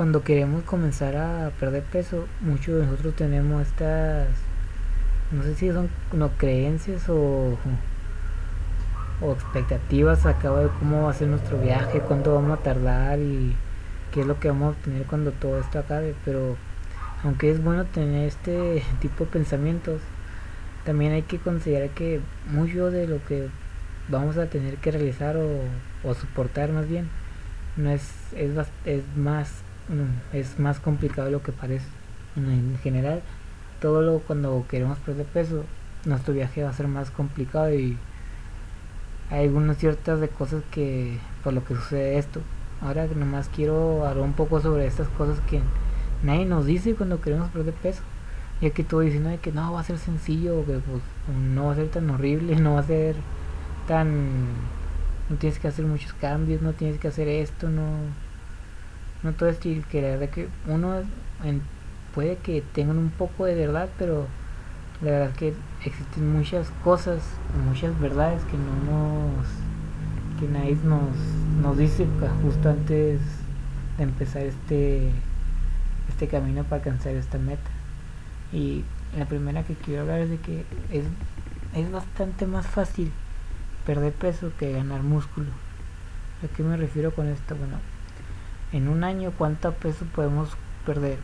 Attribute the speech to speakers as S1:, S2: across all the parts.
S1: cuando queremos comenzar a perder peso, muchos de nosotros tenemos estas, no sé si son no, creencias o, o expectativas a cabo de cómo va a ser nuestro viaje, cuánto vamos a tardar y qué es lo que vamos a obtener cuando todo esto acabe. Pero aunque es bueno tener este tipo de pensamientos, también hay que considerar que mucho de lo que vamos a tener que realizar o, o soportar más bien no es, es, es más es más complicado de lo que parece. En general todo lo cuando queremos perder peso nuestro viaje va a ser más complicado y hay algunas ciertas de cosas que por lo que sucede esto. Ahora nomás quiero hablar un poco sobre estas cosas que nadie nos dice cuando queremos perder peso. Ya que todo diciendo que no va a ser sencillo que pues, no va a ser tan horrible no va a ser tan no tienes que hacer muchos cambios no tienes que hacer esto no no todo es que la verdad que uno puede que tengan un poco de verdad pero la verdad que existen muchas cosas muchas verdades que no nos que nadie nos, nos dice justo antes de empezar este este camino para alcanzar esta meta y la primera que quiero hablar es de que es, es bastante más fácil perder peso que ganar músculo ¿a qué me refiero con esto? bueno en un año cuánto peso podemos perder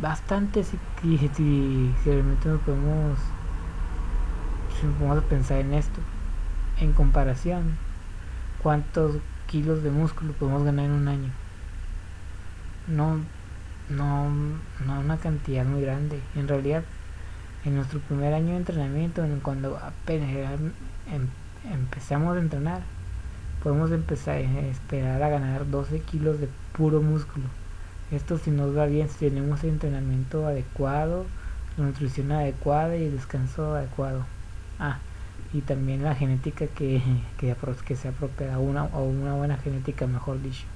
S1: bastante si, si, realmente nos podemos si nos pensar en esto en comparación cuántos kilos de músculo podemos ganar en un año no no no una cantidad muy grande. En realidad en nuestro primer año de entrenamiento cuando apenas em, empezamos a entrenar podemos empezar a esperar a ganar 12 kilos de puro músculo. Esto si nos va bien, si tenemos el entrenamiento adecuado, la nutrición adecuada y el descanso adecuado. Ah, y también la genética que, que, que sea propia, una, o una buena genética, mejor dicho.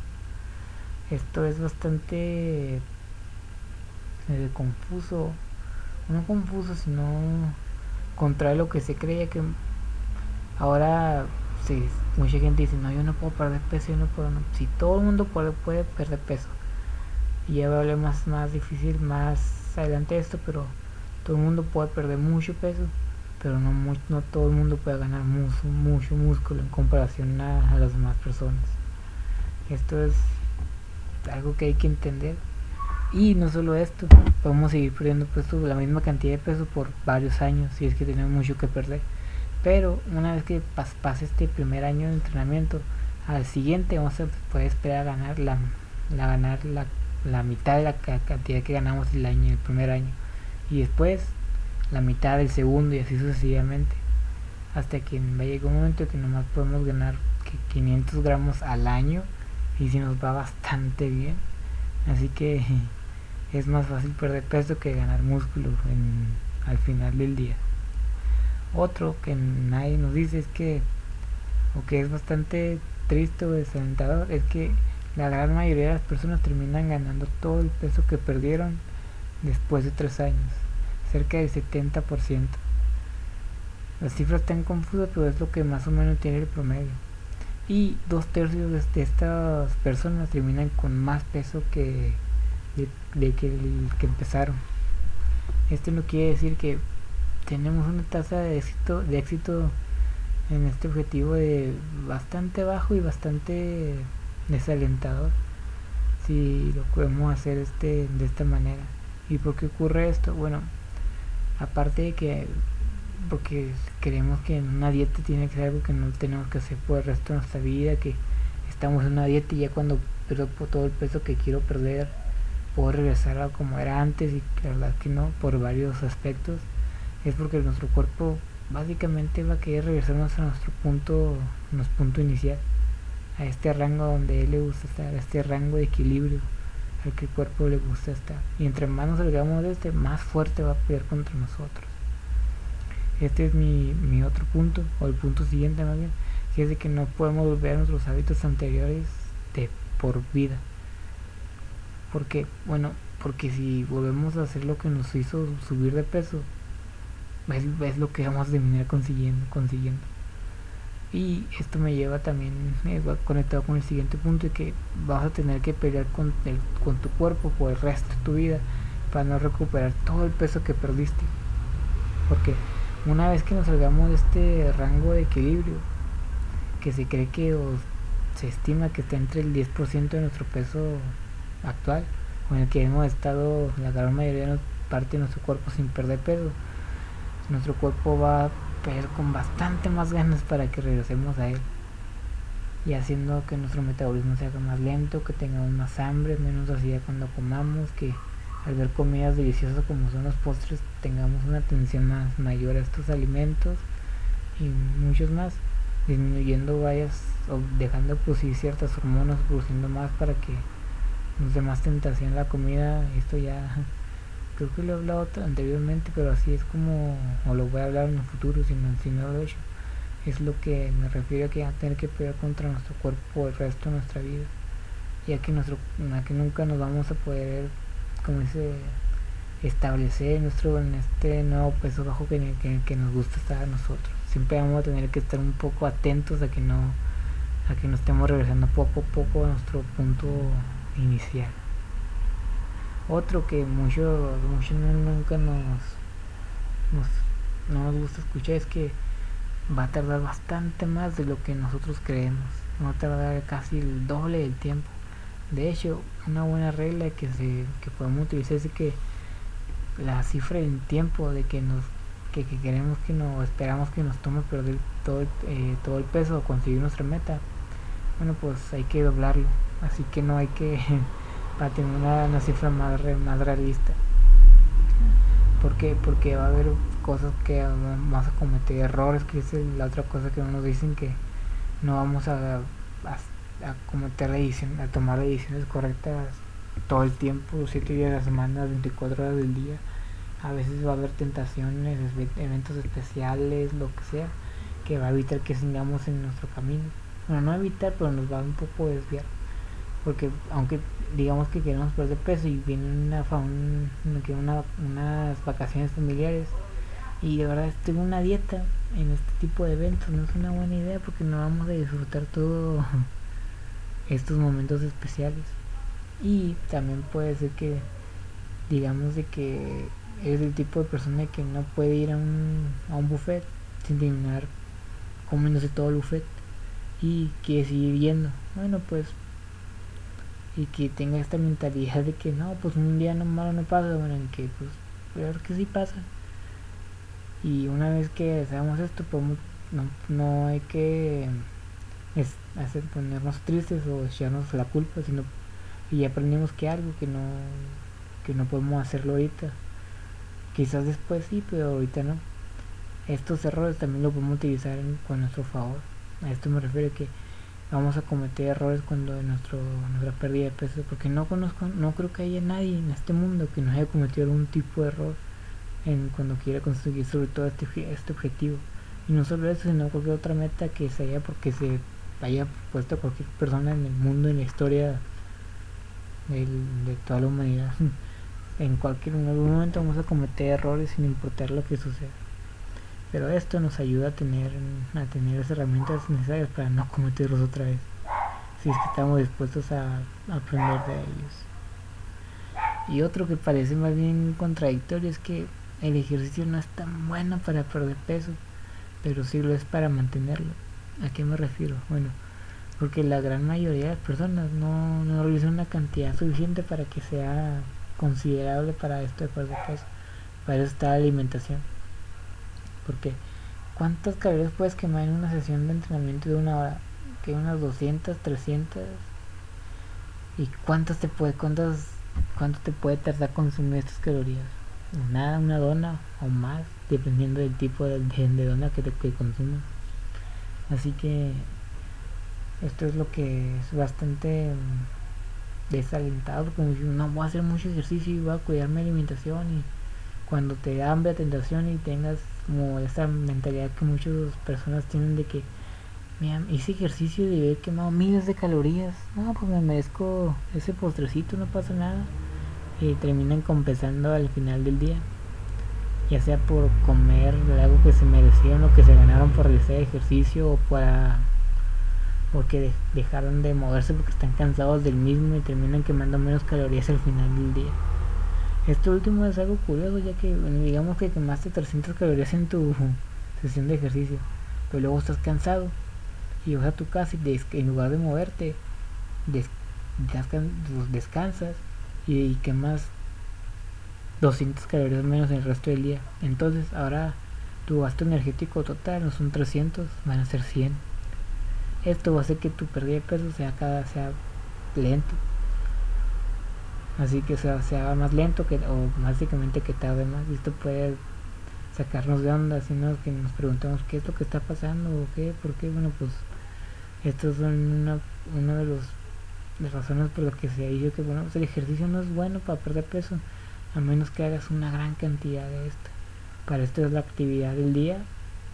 S1: Esto es bastante eh, confuso, no confuso, sino contra lo que se creía que ahora sí, mucha gente dice, no, yo no puedo perder peso, yo no puedo, Si todo el mundo puede, puede perder peso. Y ya va a más, más difícil más adelante de esto, pero todo el mundo puede perder mucho peso, pero no, no todo el mundo puede ganar mucho, mucho músculo en comparación a, a las demás personas. Esto es algo que hay que entender. Y no solo esto, podemos seguir perdiendo peso, la misma cantidad de peso por varios años, si es que tenemos mucho que perder. Pero una vez que pase este primer año de entrenamiento, al siguiente vamos a poder esperar a ganar la, ganar la, la, mitad de la cantidad que ganamos el año, el primer año. Y después la mitad del segundo y así sucesivamente. Hasta que va un momento que nomás podemos ganar 500 gramos al año y si nos va bastante bien. Así que es más fácil perder peso que ganar músculo en, al final del día. Otro que nadie nos dice es que, o que es bastante triste o desalentador, es que la gran mayoría de las personas terminan ganando todo el peso que perdieron después de tres años, cerca del 70%. Las cifras están confusas, pero es lo que más o menos tiene el promedio. Y dos tercios de estas personas terminan con más peso que de, que, que empezaron. Esto no quiere decir que tenemos una tasa de éxito, de éxito en este objetivo de bastante bajo y bastante desalentador si lo podemos hacer este de esta manera. Y por qué ocurre esto bueno aparte de que porque creemos que en una dieta tiene que ser algo que no tenemos que hacer por el resto de nuestra vida que estamos en una dieta y ya cuando pierdo todo el peso que quiero perder puedo regresar a como era antes y la verdad que no por varios aspectos es porque nuestro cuerpo básicamente va a querer regresarnos a nuestro punto, nuestro punto inicial, a este rango donde él le gusta estar, a este rango de equilibrio al que el cuerpo le gusta estar. Y entre más nos salgamos de este, más fuerte va a pelear contra nosotros. Este es mi, mi otro punto, o el punto siguiente más bien, que es de que no podemos volver a nuestros hábitos anteriores de por vida. Porque, bueno, porque si volvemos a hacer lo que nos hizo subir de peso, es, lo que vamos a terminar consiguiendo, consiguiendo. Y esto me lleva también eh, conectado con el siguiente punto de que vas a tener que pelear con, el, con tu cuerpo por el resto de tu vida para no recuperar todo el peso que perdiste. Porque una vez que nos salgamos de este rango de equilibrio, que se cree que o se estima que está entre el 10% de nuestro peso actual, en el que hemos estado la gran mayoría de parte de nuestro cuerpo sin perder peso, nuestro cuerpo va a perder con bastante más ganas para que regresemos a él. Y haciendo que nuestro metabolismo se haga más lento, que tengamos más hambre, menos ansiedad cuando comamos, que al ver comidas deliciosas como son los postres tengamos una atención más mayor a estos alimentos y muchos más disminuyendo vayas o dejando de producir ciertas hormonas produciendo más para que nos dé más tentación la comida esto ya creo que lo he hablado anteriormente pero así es como o lo voy a hablar en el futuro si no, si no lo he hecho es lo que me refiero a que a tener que pelear contra nuestro cuerpo el resto de nuestra vida ya que nuestro que nunca nos vamos a poder como dice, establecer nuestro en este nuevo peso bajo que, que, nos gusta estar a nosotros. Siempre vamos a tener que estar un poco atentos a que no a que nos estemos regresando poco a poco a nuestro punto inicial. Otro que mucho, mucho nunca nos, nos, no nos gusta escuchar es que va a tardar bastante más de lo que nosotros creemos. Va a tardar casi el doble del tiempo. De hecho, una buena regla que, se, que podemos utilizar es que la cifra en tiempo de que nos que, queremos que no esperamos que nos tome perder todo el, eh, todo el peso o conseguir nuestra meta bueno pues hay que doblarlo así que no hay que para tener una, cifra más, más realista porque porque va a haber cosas que vamos a cometer errores que es la otra cosa que nos dicen que no vamos a, a a cometer la edición, a tomar decisiones correctas todo el tiempo, 7 días de la semana, 24 horas del día. A veces va a haber tentaciones, eventos especiales, lo que sea, que va a evitar que sigamos en nuestro camino. Bueno, no evitar, pero nos va un poco a desviar. Porque aunque digamos que queremos perder peso y viene una, una, unas vacaciones familiares y de verdad tengo una dieta en este tipo de eventos, no es una buena idea porque no vamos a disfrutar todo estos momentos especiales. Y también puede ser que, digamos, de que es el tipo de persona que no puede ir a un, a un buffet sin terminar comiéndose todo el buffet y quiere seguir viendo Bueno, pues, y que tenga esta mentalidad de que no, pues un día no malo no pasa, bueno, en que pues, peor que sí pasa. Y una vez que sabemos esto, podemos, no, no hay que es hacer ponernos tristes o echarnos la culpa, sino y aprendemos que algo que no que no podemos hacerlo ahorita. Quizás después sí, pero ahorita no. Estos errores también los podemos utilizar con nuestro favor. A esto me refiero que vamos a cometer errores cuando nuestro, nuestra pérdida de peso, porque no conozco, no creo que haya nadie en este mundo que no haya cometido algún tipo de error en cuando quiera conseguir sobre todo este, este objetivo. Y no solo eso, sino cualquier otra meta que se haya porque se haya puesto cualquier persona en el mundo, en la historia de toda la humanidad. en cualquier momento vamos a cometer errores sin importar lo que suceda. Pero esto nos ayuda a tener, a tener las herramientas necesarias para no cometerlos otra vez. Si es que estamos dispuestos a, aprender de ellos. Y otro que parece más bien contradictorio es que el ejercicio no es tan bueno para perder peso, pero sí lo es para mantenerlo. ¿A qué me refiero? Bueno, porque la gran mayoría de las personas no, no realizan una cantidad suficiente para que sea considerable para esto de perder peso. Para eso está la alimentación. Porque, ¿cuántas calorías puedes quemar en una sesión de entrenamiento de una hora? Que unas 200, 300. ¿Y cuántas te puede, cuántas, cuánto te puede tardar consumir estas calorías? Nada, una dona o más, dependiendo del tipo de, dona que te que consumas. Así que esto es lo que es bastante desalentado, como si no voy a hacer mucho ejercicio y voy a cuidar mi alimentación y cuando te da hambre, tentación y tengas como esa mentalidad que muchas personas tienen de que mira, hice ejercicio y he quemado miles de calorías, no, pues me merezco ese postrecito, no pasa nada y terminan compensando al final del día. ya sea por comer algo que se merecieron o que se ganaron por realizar ejercicio o para porque dejaron de moverse porque están cansados del mismo y terminan quemando menos calorías al final del día. Esto último es algo curioso ya que digamos que quemaste 300 calorías en tu sesión de ejercicio, pero luego estás cansado y vas a tu casa y en lugar de moverte descansas y quemas 200 calorías menos en el resto del día. Entonces ahora tu gasto energético total no son 300, van a ser 100. Esto va a hacer que tu pérdida de peso sea cada sea lento. Así que sea, sea más lento que, o básicamente que tarde más. Y esto puede sacarnos de onda, sino que nos preguntamos qué es lo que está pasando o qué, por qué. Bueno, pues estos son una, uno de los las razones por las que se ha dicho que bueno, pues, el ejercicio no es bueno para perder peso a menos que hagas una gran cantidad de esto. Para esto es la actividad del día,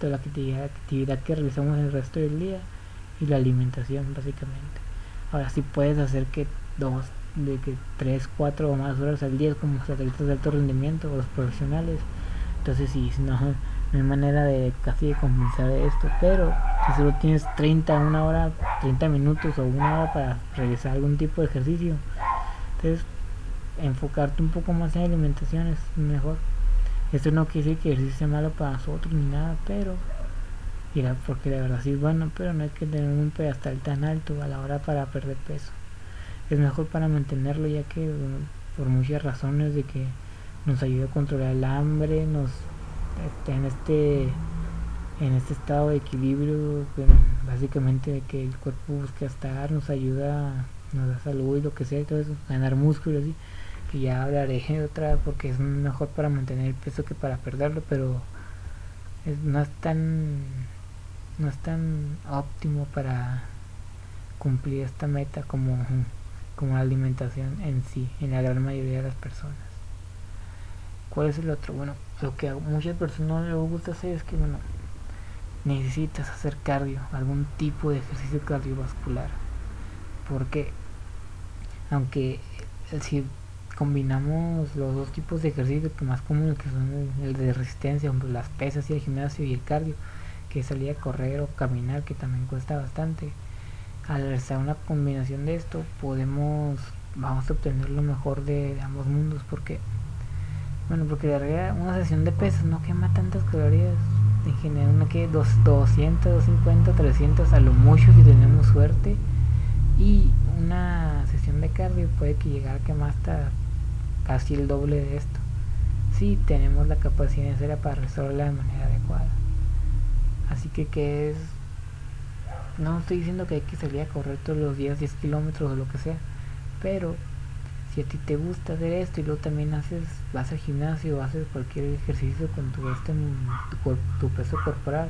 S1: toda la actividad, actividad que realizamos el resto del día y la alimentación básicamente. Ahora si puedes hacer que dos, de que tres, cuatro o más horas al día como atletas de alto rendimiento o los profesionales, entonces sí, no, no hay manera de casi de compensar esto, pero si solo tienes 30, una hora, 30 minutos o una hora para realizar algún tipo de ejercicio, entonces enfocarte un poco más en alimentación es mejor. Esto no quiere decir que el ejercicio malo para nosotros ni nada, pero mira, porque la verdad sí bueno, pero no hay que tener un pedestal tan alto a la hora para perder peso. Es mejor para mantenerlo ya que por muchas razones de que nos ayuda a controlar el hambre, nos en este en este estado de equilibrio, básicamente de que el cuerpo busca estar, nos ayuda, nos da salud y lo que sea, todo eso, ganar músculo así ya hablaré otra porque es mejor para mantener el peso que para perderlo pero no es tan no es tan óptimo para cumplir esta meta como como la alimentación en sí en la gran mayoría de las personas ¿cuál es el otro? bueno lo que a muchas personas les gusta hacer es que bueno necesitas hacer cardio algún tipo de ejercicio cardiovascular porque aunque si combinamos los dos tipos de ejercicio que más comunes que son el, de resistencia, las pesas y el gimnasio y el cardio, que es salir a correr o caminar, que también cuesta bastante. Al realizar una combinación de esto, podemos, vamos a obtener lo mejor de, ambos mundos, porque, bueno, porque de realidad una sesión de pesas no quema tantas calorías, en general una que 200, 250, 300 a lo mucho si tenemos suerte, y una sesión de cardio puede que llegar a quemar hasta casi el doble de esto si tenemos la capacidad necesaria para resolverla de manera adecuada. Así que que es no estoy diciendo que hay que salir a correr todos los días 10 kilómetros o lo que sea pero si a ti te gusta hacer esto y luego también haces vas al gimnasio haces cualquier ejercicio con tu este tu, tu peso corporal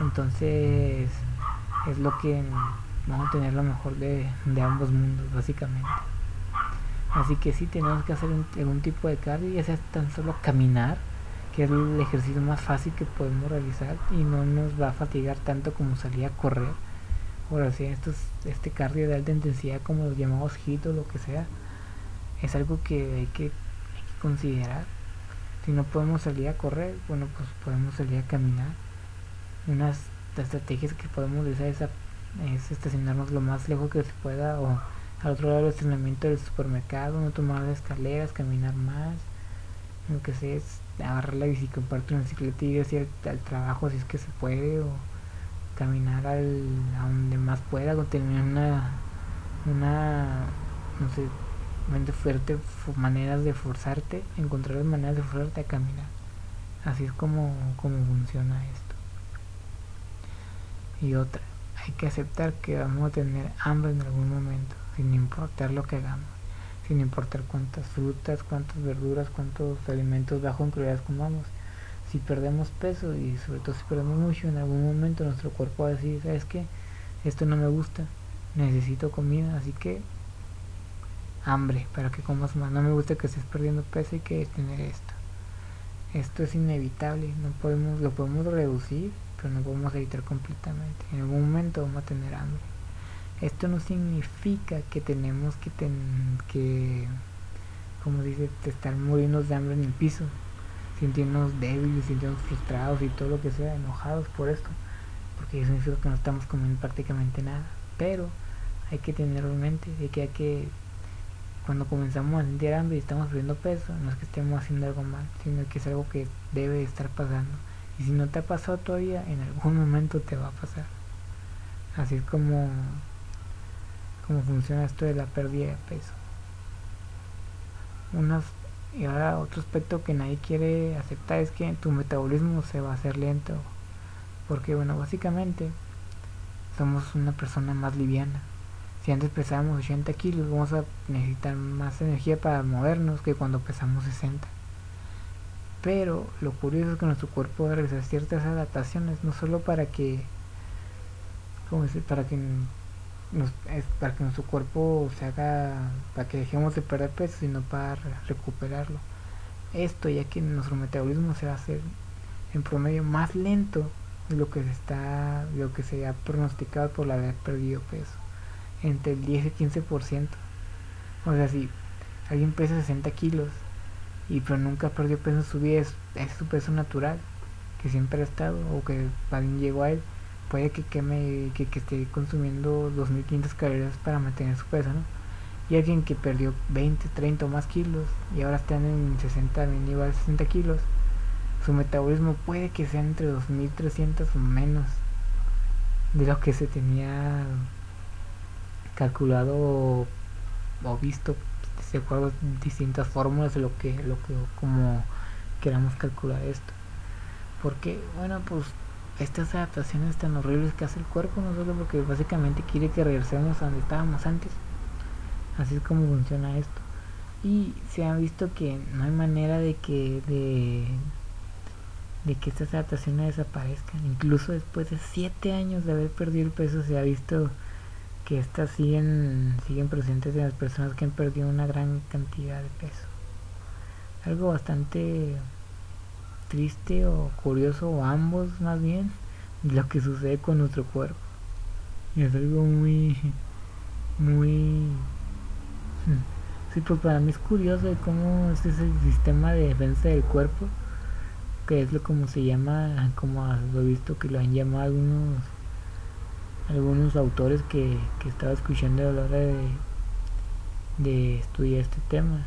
S1: entonces es lo que vamos a tener lo mejor de, de ambos mundos básicamente Así que sí tenemos que hacer algún tipo de cardio, ya sea tan solo caminar, que es el ejercicio más fácil que podemos realizar y no nos va a fatigar tanto como salir a correr. O sea, este cardio de alta intensidad como los llamados HIIT o lo que sea, es algo que hay que, considerar. Si no podemos salir a correr, bueno, pues podemos salir a caminar. Unas estrategias que podemos usar es, es estacionarnos lo más lejos que se pueda o al otro lado del estacionamiento del supermercado, no tomar las escaleras, caminar más, lo que sea es agarrar la bicicleta, parte una bicicleta y ir al, trabajo si es que se puede, o caminar al, a donde más pueda, tener una, una, no sé, fuerte, maneras de forzarte, encontrar maneras de forzarte a caminar. Así es como, como funciona esto. Y otra, hay que aceptar que vamos a tener hambre en algún momento sin importar lo que hagamos, sin importar cuántas frutas, cuántas verduras, cuántos alimentos bajo en calorías comamos. Si perdemos peso y sobre todo si perdemos mucho, en algún momento nuestro cuerpo va a decir, ¿sabes qué? Esto no me gusta, necesito comida, así que hambre para que comas más. No me gusta que estés perdiendo peso y que tener esto. Esto es inevitable, no podemos, lo podemos reducir, pero no podemos evitar completamente. En algún momento vamos a tener hambre. Esto no significa que tenemos que, ten, que como dice, estar muriendo de hambre en el piso, sintiéndonos débiles, sintiéndonos frustrados y todo lo que sea, enojados por esto, porque eso significa que no estamos comiendo prácticamente nada. Pero hay que tenerlo en mente de que hay que, cuando comenzamos a sentir hambre y estamos perdiendo peso, no es que estemos haciendo algo mal, sino que es algo que debe estar pasando. Y si no te ha pasado todavía, en algún momento te va a pasar. Así es como, como funciona esto de la pérdida de peso. Unas, y ahora otro aspecto que nadie quiere aceptar es que tu metabolismo se va a hacer lento. Porque bueno, básicamente somos una persona más liviana. Si antes pesábamos 80 kilos, vamos a necesitar más energía para movernos que cuando pesamos 60. Pero lo curioso es que nuestro cuerpo va a realizar ciertas adaptaciones, no solo para que, ¿cómo decir? Para que, nos, es para que nuestro cuerpo se haga, para que dejemos de perder peso, sino para recuperarlo. Esto ya que nuestro metabolismo se va a hacer en promedio más lento de lo que se está, lo que se ha pronosticado por haber perdido peso, entre el 10 y 15%. O sea, si alguien pesa 60 kilos y pero nunca perdió peso en su vida, es, su peso natural, que siempre ha estado, o que alguien llegó a él, puede que queme, que, esté consumiendo 2500 calorías para mantener su peso, ¿no? Y alguien que perdió 20, 30 o más kilos y ahora está en 60, igual 60 kilos, su metabolismo puede que sea entre 2300 o menos de lo que se tenía calculado o visto de acuerdo distintas fórmulas de lo que lo que como queramos calcular esto porque bueno pues estas adaptaciones tan horribles que hace el cuerpo no solo porque básicamente quiere que regresemos a donde estábamos antes. Así es como funciona esto. Y se ha visto que no hay manera de que de, que estas adaptaciones desaparezcan. Incluso después de 7 años de haber perdido el peso se ha visto que estas siguen, siguen presentes en las personas que han perdido una gran cantidad de peso. Algo bastante triste o curioso, o ambos más bien, lo que sucede con nuestro cuerpo. Y es algo muy, muy... Sí, pues para mí es curioso de cómo es el sistema de defensa del cuerpo, que es lo como se llama, como lo he visto que lo han llamado algunos algunos autores que, que estaba escuchando a la hora de, de estudiar este tema,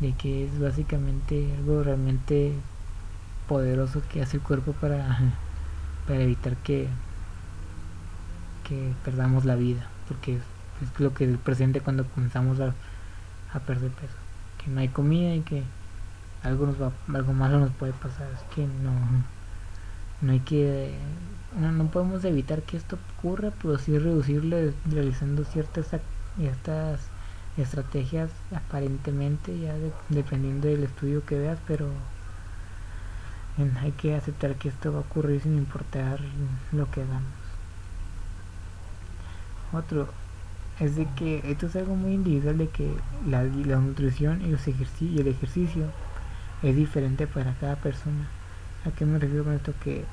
S1: de que es básicamente algo realmente poderoso que hace el cuerpo para, para evitar que, que perdamos la vida, porque es, lo que es presente cuando comenzamos a, a perder peso, que no hay comida y que algo nos va, algo malo nos puede pasar, es que no, no hay que no, no podemos evitar que esto ocurra, pero sí reducirle realizando ciertas estas estrategias aparentemente ya dependiendo del estudio que veas, pero hay que aceptar que esto va a ocurrir sin importar lo que hagamos. Otro es de que esto es algo muy individual de que la, la nutrición y, el ejercicio es diferente para cada persona. ¿A qué me refiero con esto? Que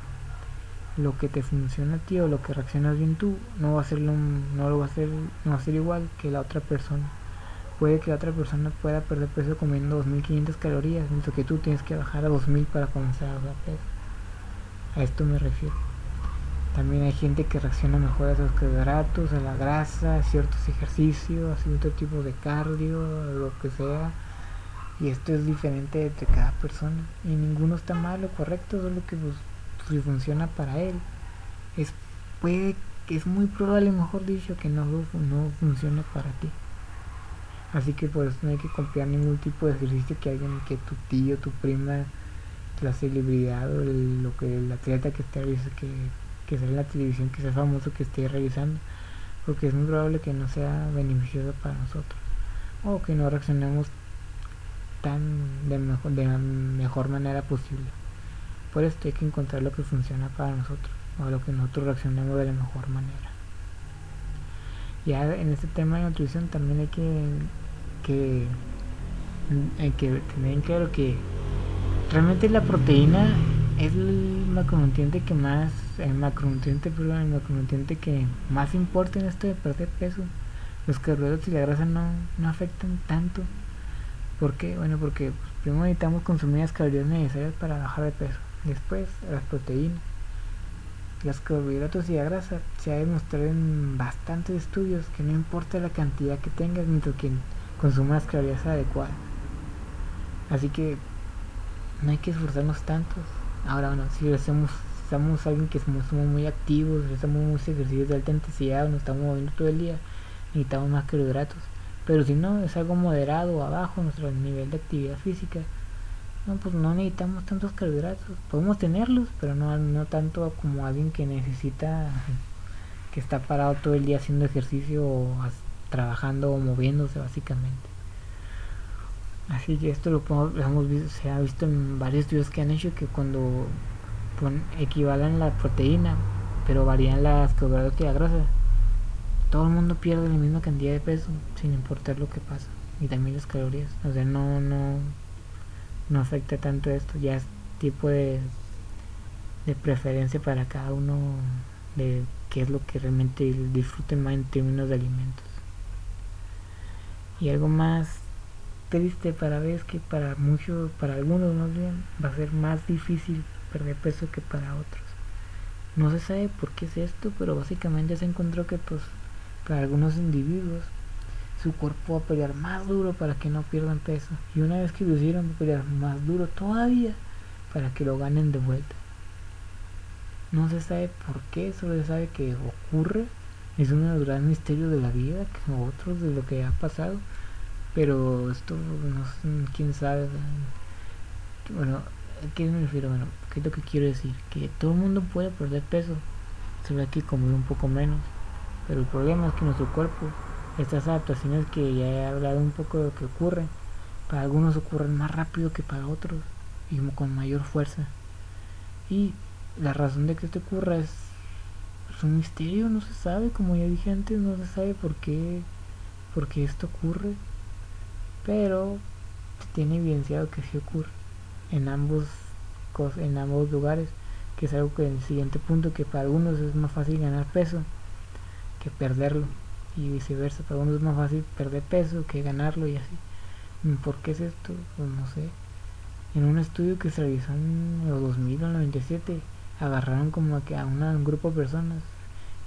S1: lo que te funciona a ti o lo que reaccionas bien tú no va a ser no lo va a ser no va a ser igual que la otra persona puede que la otra persona pueda perder peso comiendo 2500 calorías mientras que tú tienes que bajar a 2000 para comenzar a perder peso. A esto me refiero. También hay gente que reacciona mejor a los carbohidratos a la grasa a ciertos ejercicios a cierto tipo de cardio lo que sea. Y esto es diferente entre cada persona. Y ninguno está mal o correcto solo que pues si funciona para él, es puede es muy probable, mejor dicho, que no, no funcione para ti. Así que por eso no hay que copiar ningún tipo de ejercicio que alguien, que tu tío, tu prima, la celebridad o lo que el atleta que esté que, que sale en la televisión, que sea famoso, que esté realizando, porque es muy probable que no sea beneficioso para nosotros o que no reaccionemos tan de mejor, de mejor manera posible. Por esto hay que encontrar lo que funciona para nosotros o lo que nosotros reaccionemos de la mejor manera. Ya en este tema de nutrición también hay que, que, hay que tener en claro que realmente la proteína es el macronutriente que más, el macronutriente, perdón, el macronutriente que más importa en esto de perder peso. Los carbohidratos y la grasa no, no afectan tanto. ¿Por qué? Bueno, porque primero necesitamos consumir las calorías necesarias para bajar de peso. Después, las proteínas. Los carbohidratos y la grasa se ha demostrado en bastantes estudios que no importa la cantidad que tengas mientras que consumas calorías adecuadas. Así que no hay que esforzarnos tanto. Ahora, bueno, si hacemos, somos alguien que somos, muy activos, hacemos muchos ejercicios de alta intensidad, nos estamos moviendo todo el día, necesitamos más carbohidratos. Pero si no, es algo moderado abajo nuestro nivel de actividad física, no, pues no necesitamos tantos carbohidratos. Podemos tenerlos, pero no, no tanto como alguien que necesita, que está parado todo el día haciendo ejercicio o trabajando o moviéndose básicamente. Así que esto lo, hemos visto, se ha visto en varios estudios que han hecho que cuando equivalen la proteína, pero varían las carbohidratos y la grasa, todo el mundo pierde la misma cantidad de peso sin importar lo que pasa y también las calorías. O sea, no, no, no afecta tanto esto, ya es tipo de, de preferencia para cada uno de qué es lo que realmente disfruten más en términos de alimentos. Y algo más triste para ver es que para muchos, para algunos más bien, va a ser más difícil perder peso que para otros. No se sabe por qué es esto, pero básicamente se encontró que pues para algunos individuos su cuerpo va a pelear más duro para que no pierdan peso. Y una vez que lo hicieron va a pelear más duro todavía para que lo ganen de vuelta. No se sabe por qué, solo se sabe que ocurre. Es uno de los grandes misterios de la vida, que otros de lo que ha pasado pero esto, no quién sabe. Bueno, ¿a qué me refiero? Bueno, ¿qué es lo que quiero decir? Que todo el mundo puede perder peso, solo hay que comer un poco menos. Pero el problema es que nuestro cuerpo, estas adaptaciones que ya he hablado un poco de lo que ocurre, para algunos ocurren más rápido que para otros y con mayor fuerza. Y la razón de que esto ocurra es, es un misterio, no se sabe, como ya dije antes, no se sabe por qué, por qué esto ocurre pero tiene evidenciado que sí ocurre en ambos en ambos lugares que es algo que en el siguiente punto que para algunos es más fácil ganar peso que perderlo y viceversa para algunos es más fácil perder peso que ganarlo y así ¿por qué es esto? pues no sé en un estudio que se realizó en los 2000 o 97 agarraron como que a un grupo de personas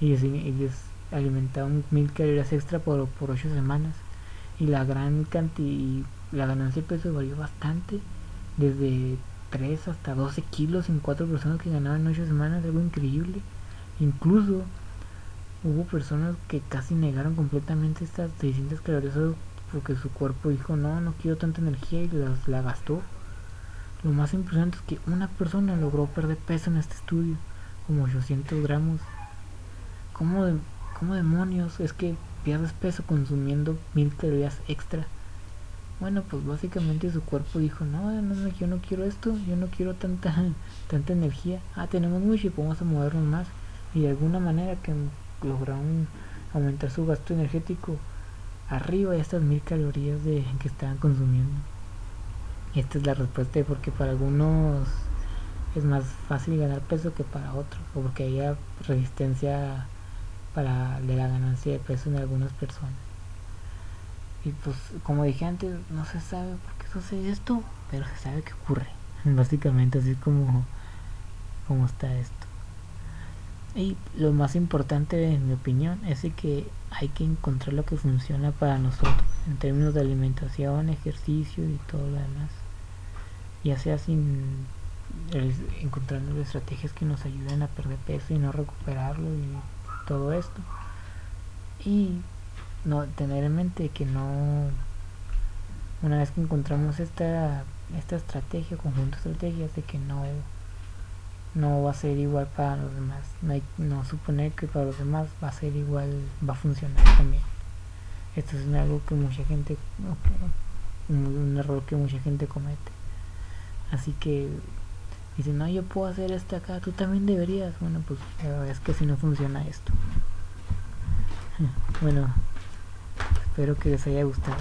S1: y les, alimentaron mil calorías extra por, por 8 semanas y la gran cantidad, la ganancia de peso varió bastante, desde 3 hasta 12 kilos en 4 personas que ganaban en 8 semanas, algo increíble. Incluso hubo personas que casi negaron completamente estas 600 calorías porque su cuerpo dijo no, no quiero tanta energía y las, la gastó. Lo más impresionante es que una persona logró perder peso en este estudio, como 800 gramos. ¿Cómo, de, cómo demonios? Es que pierdes peso consumiendo mil calorías extra. Bueno, pues básicamente su cuerpo dijo, no, no, yo no quiero esto, yo no quiero tanta, tanta energía. Ah, tenemos mucho y podemos movernos más. Y de alguna manera que lograron aumentar su gasto energético arriba de estas mil calorías de, que estaban consumiendo. Y esta es la respuesta porque para algunos es más fácil ganar peso que para otros, o porque haya resistencia para de la ganancia de peso en algunas personas. Y pues como dije antes, no se sabe por qué sucede esto, pero se sabe que ocurre. Básicamente así como, como está esto. Y lo más importante en mi opinión es que hay que encontrar lo que funciona para nosotros en términos de alimentación, ejercicio y todo lo demás. Ya sea sin encontrando estrategias que nos ayuden a perder peso y no recuperarlo y todo esto y no tener en mente que no una vez que encontramos esta esta estrategia conjunto de estrategias de que no no va a ser igual para los demás no, hay, no suponer que para los demás va a ser igual va a funcionar también esto es algo que mucha gente un error que mucha gente comete así que Dice, no, yo puedo hacer esto acá, tú también deberías. Bueno, pues es que si no funciona esto. Bueno, espero que les haya gustado.